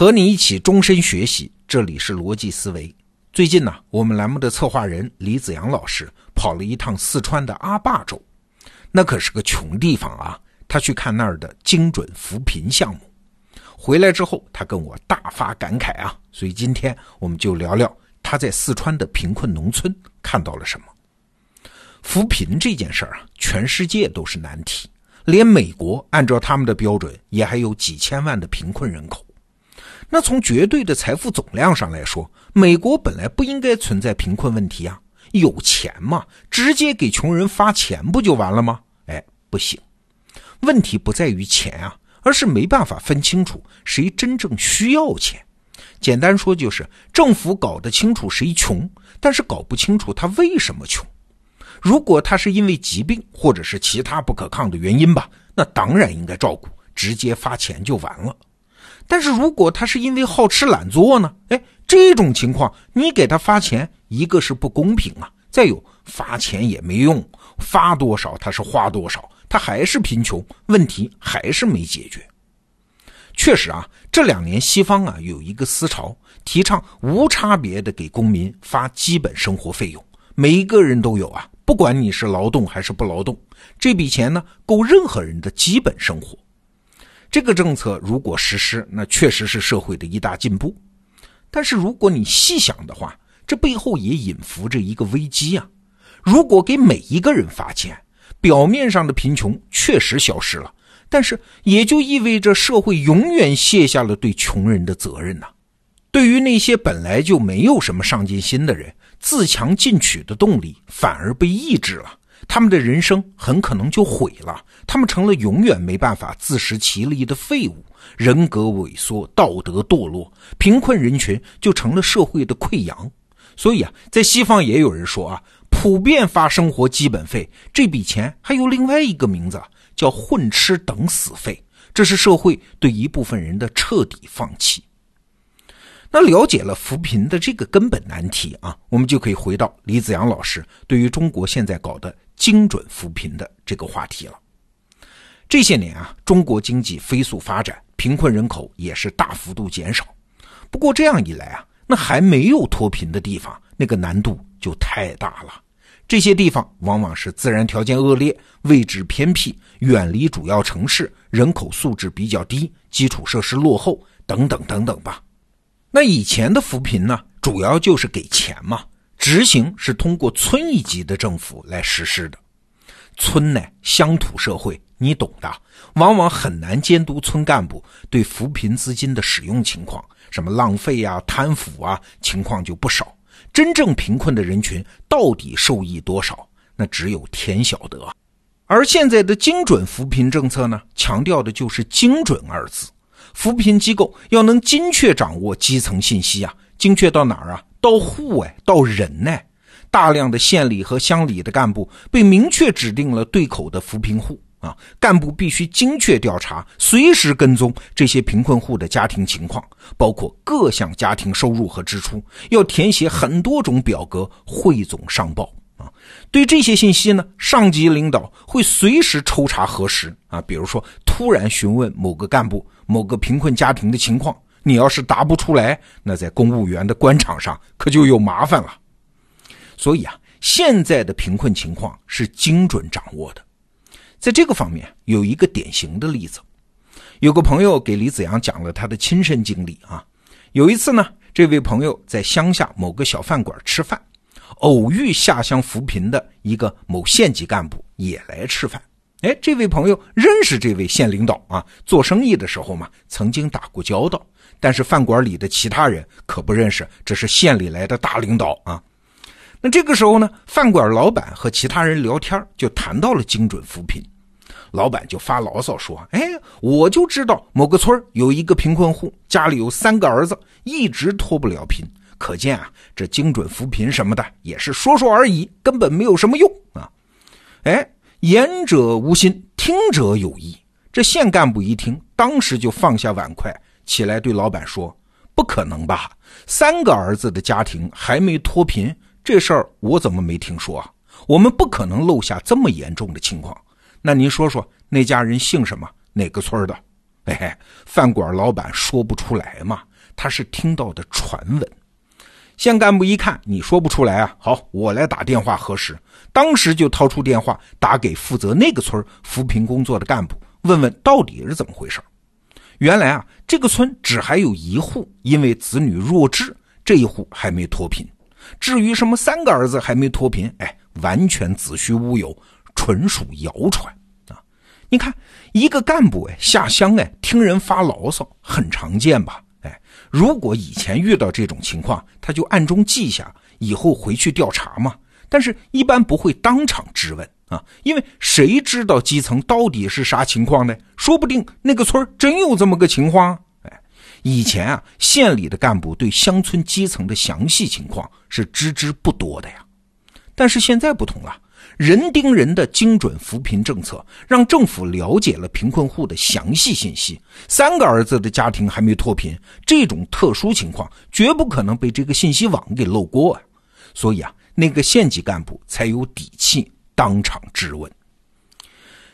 和你一起终身学习，这里是逻辑思维。最近呢，我们栏目的策划人李子阳老师跑了一趟四川的阿坝州，那可是个穷地方啊。他去看那儿的精准扶贫项目，回来之后，他跟我大发感慨啊。所以今天我们就聊聊他在四川的贫困农村看到了什么。扶贫这件事儿啊，全世界都是难题，连美国按照他们的标准，也还有几千万的贫困人口。那从绝对的财富总量上来说，美国本来不应该存在贫困问题啊，有钱嘛，直接给穷人发钱不就完了吗？哎，不行，问题不在于钱啊，而是没办法分清楚谁真正需要钱。简单说就是，政府搞得清楚谁穷，但是搞不清楚他为什么穷。如果他是因为疾病或者是其他不可抗的原因吧，那当然应该照顾，直接发钱就完了。但是如果他是因为好吃懒做呢？哎，这种情况你给他发钱，一个是不公平啊，再有发钱也没用，发多少他是花多少，他还是贫穷，问题还是没解决。确实啊，这两年西方啊有一个思潮，提倡无差别的给公民发基本生活费用，每一个人都有啊，不管你是劳动还是不劳动，这笔钱呢够任何人的基本生活。这个政策如果实施，那确实是社会的一大进步。但是如果你细想的话，这背后也隐伏着一个危机啊！如果给每一个人发钱，表面上的贫穷确实消失了，但是也就意味着社会永远卸下了对穷人的责任呐。对于那些本来就没有什么上进心的人，自强进取的动力反而被抑制了。他们的人生很可能就毁了，他们成了永远没办法自食其力的废物，人格萎缩，道德堕落，贫困人群就成了社会的溃疡。所以啊，在西方也有人说啊，普遍发生活基本费这笔钱还有另外一个名字，叫混吃等死费，这是社会对一部分人的彻底放弃。那了解了扶贫的这个根本难题啊，我们就可以回到李子阳老师对于中国现在搞的精准扶贫的这个话题了。这些年啊，中国经济飞速发展，贫困人口也是大幅度减少。不过这样一来啊，那还没有脱贫的地方，那个难度就太大了。这些地方往往是自然条件恶劣、位置偏僻、远离主要城市、人口素质比较低、基础设施落后等等等等吧。那以前的扶贫呢，主要就是给钱嘛，执行是通过村一级的政府来实施的。村呢乡土社会，你懂的，往往很难监督村干部对扶贫资金的使用情况，什么浪费呀、贪腐啊，情况就不少。真正贫困的人群到底受益多少，那只有天晓得。而现在的精准扶贫政策呢，强调的就是“精准”二字。扶贫机构要能精确掌握基层信息啊，精确到哪儿啊？到户哎，到人呢？大量的县里和乡里的干部被明确指定了对口的扶贫户啊，干部必须精确调查，随时跟踪这些贫困户的家庭情况，包括各项家庭收入和支出，要填写很多种表格汇总上报啊。对这些信息呢，上级领导会随时抽查核实啊。比如说，突然询问某个干部某个贫困家庭的情况，你要是答不出来，那在公务员的官场上可就有麻烦了。所以啊，现在的贫困情况是精准掌握的。在这个方面，有一个典型的例子，有个朋友给李子阳讲了他的亲身经历啊。有一次呢，这位朋友在乡下某个小饭馆吃饭。偶遇下乡扶贫的一个某县级干部也来吃饭，哎，这位朋友认识这位县领导啊，做生意的时候嘛，曾经打过交道。但是饭馆里的其他人可不认识，这是县里来的大领导啊。那这个时候呢，饭馆老板和其他人聊天，就谈到了精准扶贫，老板就发牢骚说：“哎，我就知道某个村有一个贫困户，家里有三个儿子，一直脱不了贫。”可见啊，这精准扶贫什么的也是说说而已，根本没有什么用啊！哎，言者无心，听者有意。这县干部一听，当时就放下碗筷，起来对老板说：“不可能吧？三个儿子的家庭还没脱贫，这事儿我怎么没听说啊？我们不可能漏下这么严重的情况。那您说说，那家人姓什么？哪个村的？”嘿嘿，饭馆老板说不出来嘛，他是听到的传闻。县干部一看你说不出来啊，好，我来打电话核实。当时就掏出电话打给负责那个村扶贫工作的干部，问问到底是怎么回事。原来啊，这个村只还有一户因为子女弱智，这一户还没脱贫。至于什么三个儿子还没脱贫，哎，完全子虚乌有，纯属谣传啊！你看，一个干部哎下乡哎听人发牢骚，很常见吧？如果以前遇到这种情况，他就暗中记下，以后回去调查嘛。但是，一般不会当场质问啊，因为谁知道基层到底是啥情况呢？说不定那个村真有这么个情况。哎，以前啊，县里的干部对乡村基层的详细情况是知之不多的呀。但是现在不同了。人盯人的精准扶贫政策，让政府了解了贫困户的详细信息。三个儿子的家庭还没脱贫，这种特殊情况绝不可能被这个信息网给漏过啊！所以啊，那个县级干部才有底气当场质问。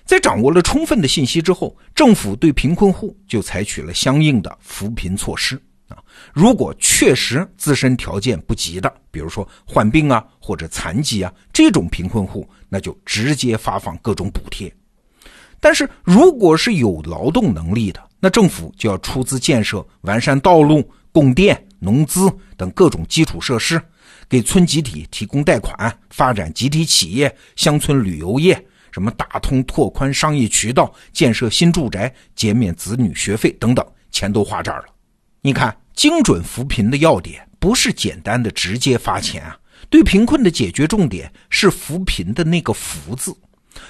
在掌握了充分的信息之后，政府对贫困户就采取了相应的扶贫措施。啊，如果确实自身条件不及的，比如说患病啊或者残疾啊这种贫困户，那就直接发放各种补贴。但是如果是有劳动能力的，那政府就要出资建设完善道路、供电、农资等各种基础设施，给村集体提供贷款，发展集体企业、乡村旅游业，什么打通拓宽商业渠道、建设新住宅、减免子女学费等等，钱都花这儿了。你看，精准扶贫的要点不是简单的直接发钱啊，对贫困的解决重点是扶贫的那个“扶”字。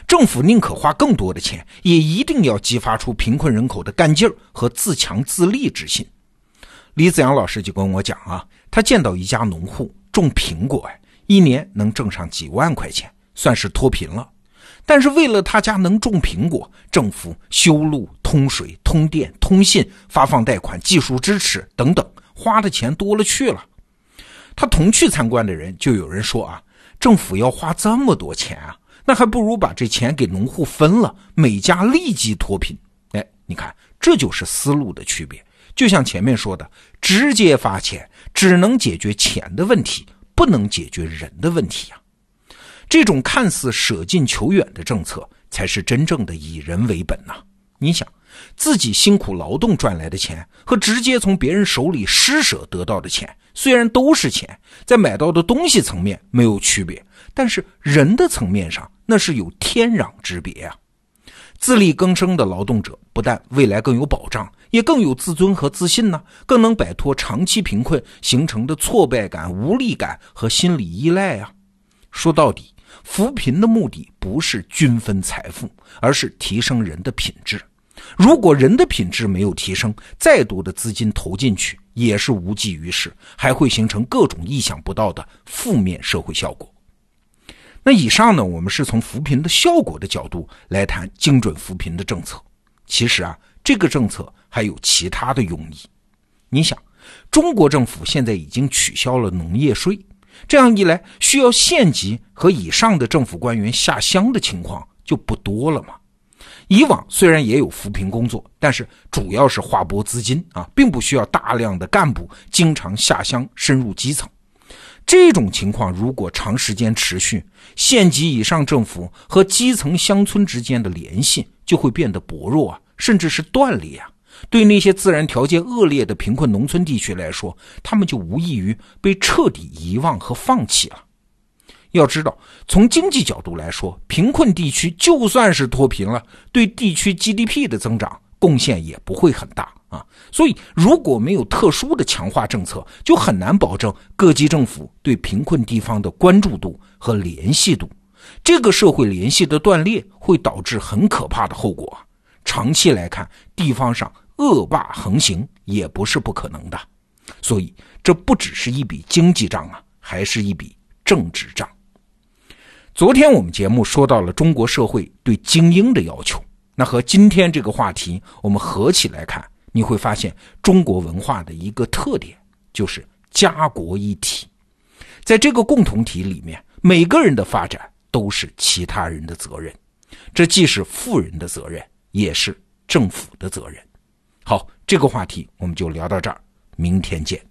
政府宁可花更多的钱，也一定要激发出贫困人口的干劲儿和自强自立之心。李子阳老师就跟我讲啊，他见到一家农户种苹果，哎，一年能挣上几万块钱，算是脱贫了。但是为了他家能种苹果，政府修路、通水、通电、通信、发放贷款、技术支持等等，花的钱多了去了。他同去参观的人就有人说啊，政府要花这么多钱啊，那还不如把这钱给农户分了，每家立即脱贫。哎，你看，这就是思路的区别。就像前面说的，直接发钱只能解决钱的问题，不能解决人的问题呀。这种看似舍近求远的政策，才是真正的以人为本呐！你想，自己辛苦劳动赚来的钱，和直接从别人手里施舍得到的钱，虽然都是钱，在买到的东西层面没有区别，但是人的层面上，那是有天壤之别啊！自力更生的劳动者，不但未来更有保障，也更有自尊和自信呢，更能摆脱长期贫困形成的挫败感、无力感和心理依赖啊！说到底。扶贫的目的不是均分财富，而是提升人的品质。如果人的品质没有提升，再多的资金投进去也是无济于事，还会形成各种意想不到的负面社会效果。那以上呢，我们是从扶贫的效果的角度来谈精准扶贫的政策。其实啊，这个政策还有其他的用意。你想，中国政府现在已经取消了农业税。这样一来，需要县级和以上的政府官员下乡的情况就不多了嘛。以往虽然也有扶贫工作，但是主要是划拨资金啊，并不需要大量的干部经常下乡深入基层。这种情况如果长时间持续，县级以上政府和基层乡村之间的联系就会变得薄弱啊，甚至是断裂啊。对那些自然条件恶劣的贫困农村地区来说，他们就无异于被彻底遗忘和放弃了。要知道，从经济角度来说，贫困地区就算是脱贫了，对地区 GDP 的增长贡献也不会很大啊。所以，如果没有特殊的强化政策，就很难保证各级政府对贫困地方的关注度和联系度。这个社会联系的断裂，会导致很可怕的后果。长期来看，地方上。恶霸横行也不是不可能的，所以这不只是一笔经济账啊，还是一笔政治账。昨天我们节目说到了中国社会对精英的要求，那和今天这个话题我们合起来看，你会发现中国文化的一个特点就是家国一体，在这个共同体里面，每个人的发展都是其他人的责任，这既是富人的责任，也是政府的责任。好，这个话题我们就聊到这儿，明天见。